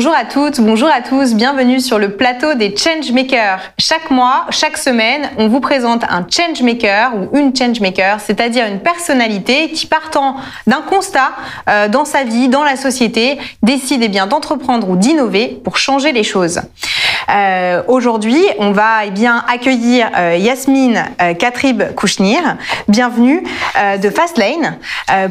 Bonjour à toutes, bonjour à tous, bienvenue sur le plateau des Changemakers. Chaque mois, chaque semaine, on vous présente un Changemaker ou une Changemaker, c'est-à-dire une personnalité qui partant d'un constat euh, dans sa vie, dans la société, décide eh d'entreprendre ou d'innover pour changer les choses. Euh, Aujourd'hui, on va eh accueillir euh, Yasmine euh, Katrib Kouchnir, bienvenue de Fastlane,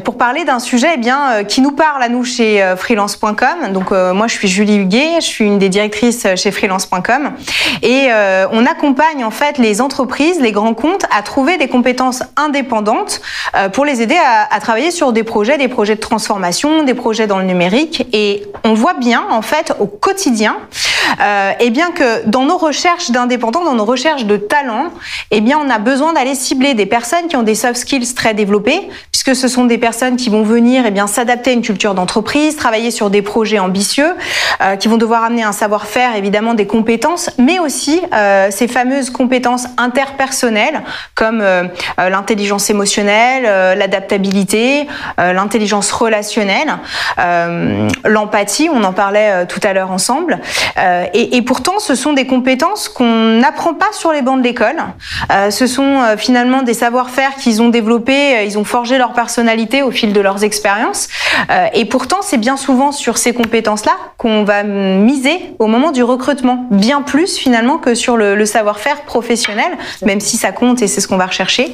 pour parler d'un sujet eh qui nous parle à nous chez freelance.com. Donc moi, je suis Julie Huguet, je suis une des directrices chez freelance.com, et euh, on accompagne en fait les entreprises, les grands comptes, à trouver des compétences indépendantes euh, pour les aider à, travailler sur des projets, des projets de transformation, des projets dans le numérique. Et on voit bien en fait au quotidien, euh, eh bien que dans nos recherches d'indépendants, dans nos recherches de talents, eh bien on a besoin d'aller cibler des personnes qui ont des soft skills très développés, puisque ce sont des personnes qui vont venir eh bien s'adapter à une culture d'entreprise, travailler sur des projets ambitieux, euh, qui vont devoir amener un savoir-faire, évidemment des compétences, mais aussi euh, ces fameuses compétences interpersonnelles comme euh, l'intelligence émotionnelle, l'adaptabilité, l'intelligence relationnelle, l'empathie. On en parlait tout à l'heure ensemble. Et, et pourtant, ce sont des compétences qu'on n'apprend pas sur les bancs de l'école. Ce sont finalement des savoir-faire qu'ils ont développés, ils ont forgé leur personnalité au fil de leurs expériences. Euh, et pourtant, c'est bien souvent sur ces compétences-là qu'on va miser au moment du recrutement, bien plus finalement que sur le, le savoir-faire professionnel, même si ça compte et c'est ce qu'on va rechercher.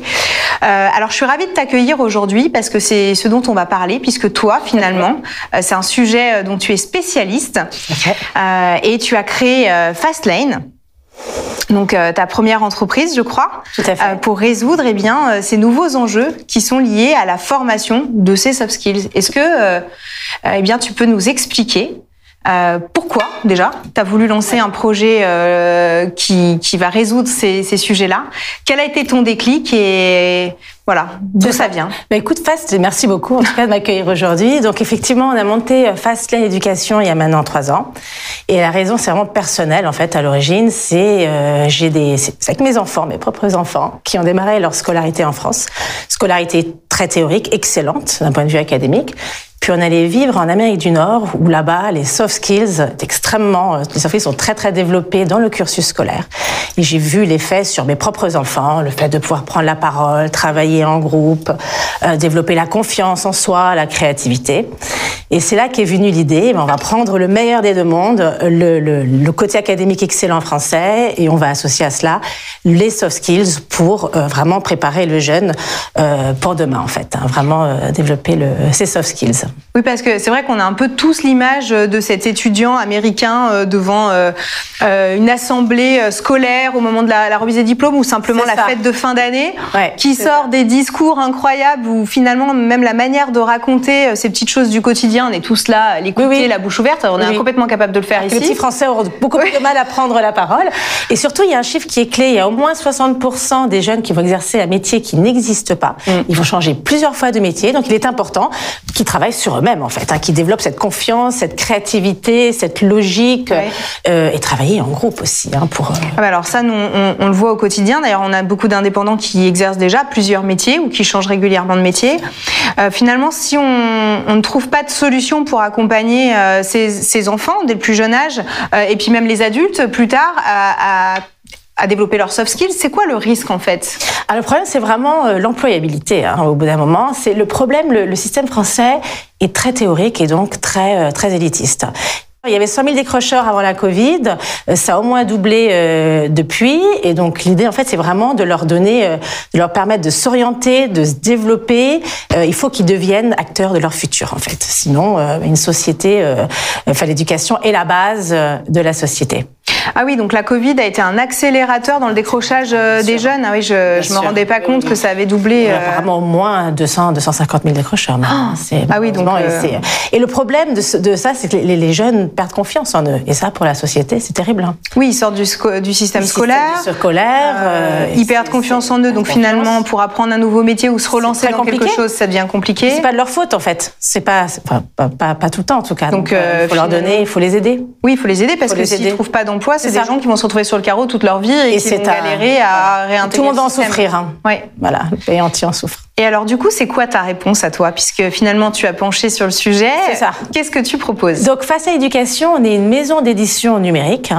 Euh, alors, je suis ravie de t'accueillir aujourd'hui parce que c'est ce dont on va parler, puisque toi, finalement, euh, c'est un sujet euh, dont tu es spécialiste euh, et tu as créé euh, Fastlane. Donc euh, ta première entreprise, je crois, Tout à fait. euh, pour résoudre eh bien euh, ces nouveaux enjeux qui sont liés à la formation de ces soft skills. Est-ce que euh, euh, eh bien tu peux nous expliquer euh, pourquoi déjà tu as voulu lancer un projet euh, qui, qui va résoudre ces, ces sujets-là? Quel a été ton déclic et voilà d'où ça vient? Bah écoute, Fast, merci beaucoup en tout cas de m'accueillir aujourd'hui. Donc effectivement, on a monté euh, Fastlane Éducation il y a maintenant trois ans. Et la raison, c'est vraiment personnelle en fait à l'origine. C'est c'est avec mes enfants, mes propres enfants, qui ont démarré leur scolarité en France. Scolarité très théorique, excellente d'un point de vue académique. Puis on allait vivre en Amérique du Nord, où là-bas, les soft skills extrêmement, euh, les soft skills sont très très développés dans le cursus scolaire. Et j'ai vu l'effet sur mes propres enfants, le fait de pouvoir prendre la parole, travailler en groupe, euh, développer la confiance en soi, la créativité. Et c'est là qu'est venue l'idée, ben, on va prendre le meilleur des deux mondes, le, le, le côté académique excellent français, et on va associer à cela les soft skills pour euh, vraiment préparer le jeune euh, pour demain, en fait. hein, vraiment euh, développer le, ses soft skills. Oui, parce que c'est vrai qu'on a un peu tous l'image de cet étudiant américain euh, devant euh, euh, une assemblée scolaire au moment de la, la remise des diplômes ou simplement la ça. fête de fin d'année, Ouais, qui sort des discours incroyables où finalement même la manière de raconter ces petites choses du quotidien, on est tous là, l'écouter, Oui, oui. la bouche ouverte, on est Oui, complètement capable de le faire Les ici. petits Français auront beaucoup plus de mal à prendre la parole. Et surtout, il y a un chiffre qui est clé. Il y a au moins 60% des jeunes qui vont exercer un métier qui n'existe pas. Mm. Ils vont changer plusieurs fois de métier. Donc, il est important qu'ils travaillent sur eux-mêmes, en fait, hein, qu'ils développent cette confiance, cette créativité, cette logique, Ouais. euh, et travailler en groupe aussi, hein, pour. euh, Ah bah alors ça, nous, on, on le voit au quotidien. D'ailleurs, on a beaucoup d'indépendants qui exercent déjà plusieurs métiers ou qui changent régulièrement de métier. Euh, finalement, si on, on ne trouve pas de solution pour accompagner ces, ces enfants dès le plus jeune âge, et puis même les adultes plus tard, à, à, à développer leurs soft skills, c'est quoi le risque en fait? Alors, le problème, c'est vraiment euh, l'employabilité. Hein, au bout d'un moment, c'est le problème. Le, le système français est très théorique et donc très euh, très élitiste. Il y avait 100 000 décrocheurs avant la Covid, euh, ça a au moins doublé euh, depuis, et donc l'idée en fait c'est vraiment de leur donner, euh, de leur permettre de s'orienter, de se développer. Euh, il faut qu'ils deviennent acteurs de leur futur en fait. Sinon, une société, enfin l'éducation est la base de la société. Ah oui, donc la Covid a été un accélérateur dans le décrochage euh, des jeunes. Ah oui, je, je me rendais pas compte oui. que ça avait doublé. Euh, Apparemment moins 200, 250 000 décrocheurs. C'est- Ah oui, donc, malheureusement, euh, et, le problème de, ce- de ça, c'est que les, les jeunes perdent confiance en eux. Et ça, pour la société, c'est terrible. hein. Oui, ils sortent du, sco- du système scolaire. système scolaire, euh, ils perdent confiance en eux, donc confiance. finalement, pour apprendre un nouveau métier ou se relancer dans quelque chose, ça devient compliqué. C'est pas de leur faute en fait. C'est pas, pas, pas, pas, pas tout le temps en tout cas. Donc, Donc, euh, euh, il faut leur donner, il faut les aider. Oui, il faut les aider parce que s'ils aider. trouvent pas d'emploi, c'est C'est des ça. gens qui vont se retrouver sur le carreau toute leur vie et, Et qui c'est vont galérer à réintégrer. Tout le monde va en souffrir. Hein. Oui. Voilà, le pays entier en souffre. Et alors du coup, c'est quoi ta réponse à toi Puisque finalement, tu as penché sur le sujet? C'est ça. Qu'est-ce que tu proposes? Donc face à l'éducation, on est une maison d'édition numérique.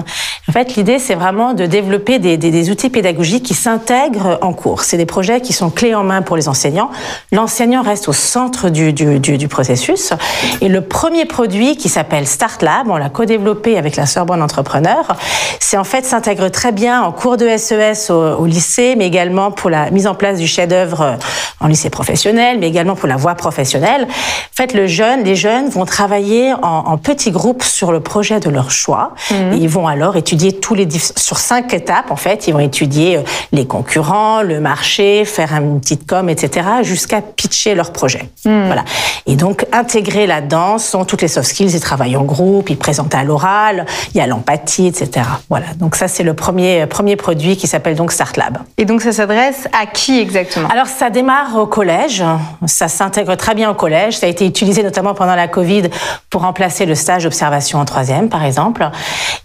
En fait, l'idée, c'est vraiment de développer des, des, des, outils pédagogiques qui s'intègrent en cours. C'est des projets qui sont clés en main pour les enseignants. L'enseignant reste au centre du, du, du, du, processus. Et le premier produit qui s'appelle Start Lab, on l'a co-développé avec la Sorbonne Entrepreneur, c'est en fait s'intègre très bien en cours de SES au, au lycée, mais également pour la mise en place du chef-d'œuvre en lycée professionnel, mais également pour la voie professionnelle. En fait, le jeune, les jeunes vont travailler en, en petits groupes sur le projet de leur choix. Mmh. Et ils vont alors étudier tous les sur cinq étapes. En fait, ils vont étudier euh, les concurrents, le marché, faire une petite com, etc., jusqu'à pitcher leur projet. Mmh. Voilà. Et donc intégrer là-dedans sont toutes les soft skills. Ils travaillent en groupe, ils présentent à l'oral, il y a l'empathie, etc. Voilà. Donc ça, c'est le premier premier produit qui s'appelle donc Start Lab. Et donc ça s'adresse à qui exactement? Alors ça démarre au collège. Ça s'intègre très bien au collège. Ça a été utilisé notamment pendant la Covid pour remplacer le stage d'observation en troisième, par exemple.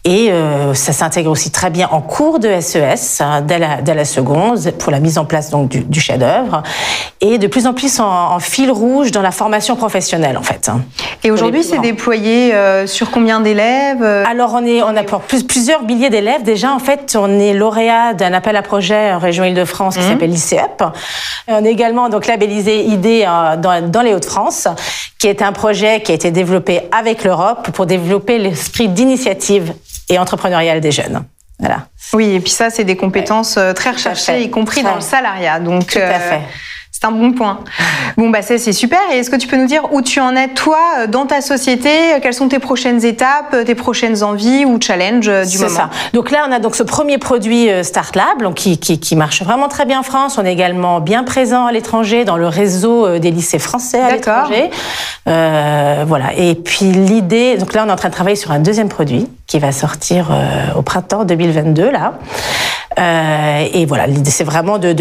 Et euh, ça s'intègre aussi très bien en cours de SES, hein, dès la, seconde, pour la mise en place donc du, chef-d'œuvre. Et de plus en plus en, fil rouge dans la formation professionnelle, en fait. Et aujourd'hui, c'est déployé euh, sur combien d'élèves Alors, on, est, on a pour plus, plusieurs milliers d'élèves. Déjà, en fait, on est lauréat d'un appel à projet en région Île-de-France qui mmh. s'appelle l'ICEP. On est également donc labellisé ID dans, dans les Hauts-de-France, qui est un projet qui a été développé avec l'Europe pour développer l'esprit d'initiative et entrepreneuriale des jeunes. Voilà. Oui, et puis ça, c'est des compétences ouais. très recherchées, y compris dans le salariat. Donc, Tout à euh, fait. C'est un bon point. Bon, bah, c'est super. Et est-ce que tu peux nous dire où tu en es, toi, dans ta société? Quelles sont tes prochaines étapes, tes prochaines envies ou challenges du moment? C'est ça. Donc là, on a donc ce premier produit euh, Start Lab donc, qui, qui, qui, marche vraiment très bien en France. On est également bien présent à l'étranger dans le réseau euh, des lycées français à l'étranger. Euh, voilà. Et puis l'idée, donc là, on est en train de travailler sur un deuxième produit qui va sortir euh, au printemps 2022, là. Euh, et voilà, l'idée c'est vraiment de,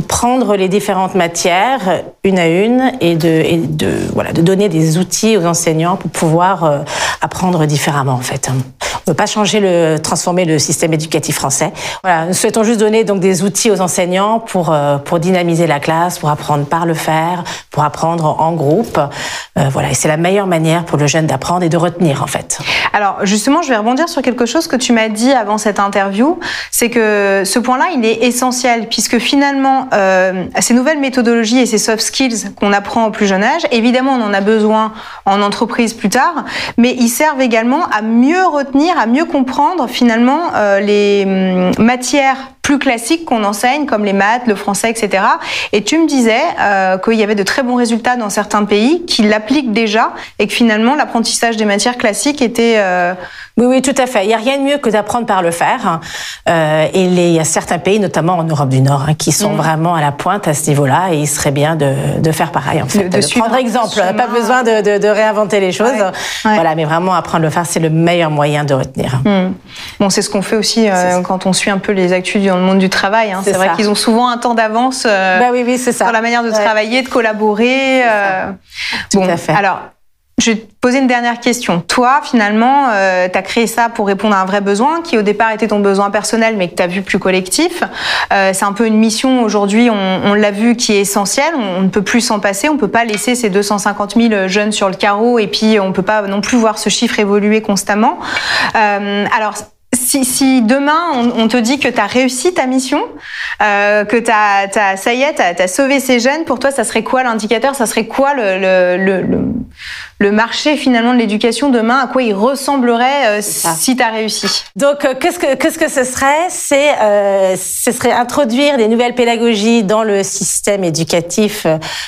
prendre les différentes matières une à une et de, voilà, de donner des outils aux enseignants pour pouvoir euh, apprendre différemment en fait. On ne peut pas changer le, transformer le système éducatif français. Voilà, nous souhaitons juste donner donc des outils aux enseignants pour euh, pour dynamiser la classe, pour apprendre par le faire, pour apprendre en groupe. Euh, voilà, c'est la meilleure manière pour le jeune d'apprendre et de retenir en fait. Alors justement, je vais rebondir sur quelque chose que tu m'as dit avant cette interview, c'est que ce point-là, il est essentiel puisque finalement, euh, ces nouvelles méthodologies et ces soft skills qu'on apprend au plus jeune âge, évidemment, on en a besoin en entreprise plus tard, mais ils servent également à mieux retenir, à mieux comprendre finalement euh, les hum, matières plus classiques qu'on enseigne, comme les maths, le français, etc. Et tu me disais euh, qu'il y avait de très bons résultats dans certains pays qui l'appliquent déjà et que finalement l'apprentissage des matières classiques était... Euh... Oui, oui, tout à fait. Il n'y a rien de mieux que d'apprendre par le faire. Euh, et les, il y a certains pays, notamment en Europe du Nord, hein, qui sont mmh. vraiment à la pointe à ce niveau-là et il serait bien de, de faire pareil, en fait. De, de, de prendre exemple. On n'a pas besoin de, réinventer les choses. Ouais. Ouais. Voilà, mais vraiment apprendre le faire, c'est le meilleur moyen de retenir. Mmh. Bon, c'est ce qu'on fait aussi quand on suit un peu les actus dans le monde du travail. Hein. C'est vrai qu'ils ont souvent un temps d'avance euh, bah oui, oui, ça. dans la manière de ouais. travailler, de collaborer. Euh... Tout bon, à fait. Alors, je vais te poser une dernière question. Toi, finalement, euh, tu as créé ça pour répondre à un vrai besoin qui au départ était ton besoin personnel, mais que tu as vu plus collectif. Euh, c'est un peu une mission aujourd'hui, on, on l'a vu, qui est essentielle. On, on ne peut plus s'en passer. On ne peut pas laisser ces 250 000 jeunes sur le carreau et puis on ne peut pas non plus voir ce chiffre évoluer constamment. Euh, alors, si, si, demain on, on, te dit que tu as réussi ta mission, euh, que t'as, ça y est, tu as, sauvé ces jeunes, pour toi, ça serait quoi l'indicateur? Ça serait quoi le, le, le, le, marché finalement de l'éducation demain? À quoi il ressemblerait euh, si tu as réussi? Donc, euh, qu'est-ce, que, qu'est-ce que ce serait? C'est ce serait introduire des nouvelles pédagogies dans le système éducatif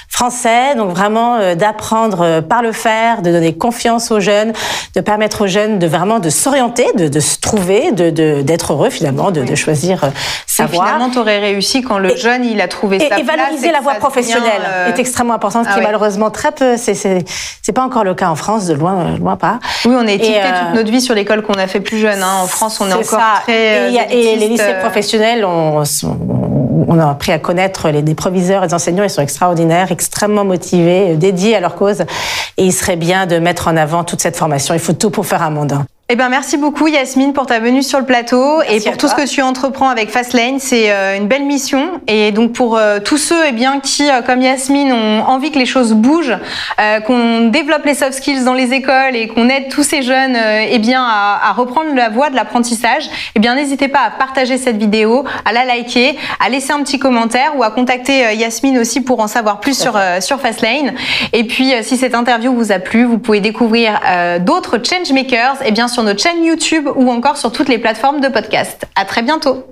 français. Donc, vraiment d'apprendre par le faire, de donner confiance aux jeunes, de permettre aux jeunes de vraiment de s'orienter, de, de se trouver d'être heureux finalement, de, choisir sa voie. Finalement, tu aurais réussi quand le et, jeune il a trouvé et, sa et place. valoriser la voie professionnelle euh... est extrêmement important, ce ah qui est malheureusement très peu. C'est, c'est, c'est pas encore le cas en France, de loin, loin pas. Oui, on est étiqueté euh... toute notre vie sur l'école qu'on a fait plus jeune. Hein. En France, on est, est encore ça. très. Et, et, les lycées professionnels, on, on a appris à connaître les, des proviseurs et des enseignants. Ils sont extraordinaires, extrêmement motivés, dédiés à leur cause. Et il serait bien de mettre en avant toute cette formation. Il faut tout pour faire un monde. Eh ben, merci beaucoup Yasmine pour ta venue sur le plateau et pour tout ce que tu entreprends avec Fastlane. C'est euh, une belle mission. Et donc pour euh, tous ceux eh bien, qui, euh, comme Yasmine, ont envie que les choses bougent, qu'on développe les soft skills dans les écoles et qu'on aide tous ces jeunes eh bien, à, reprendre la voie de l'apprentissage, eh bien n'hésitez pas à partager cette vidéo, à la liker, à laisser un petit commentaire ou à contacter Yasmine aussi pour en savoir plus sur, sur Fastlane. Et puis si cette interview vous a plu, vous pouvez découvrir d'autres changemakers eh bien, sur notre chaîne YouTube ou encore sur toutes les plateformes de podcast. À très bientôt.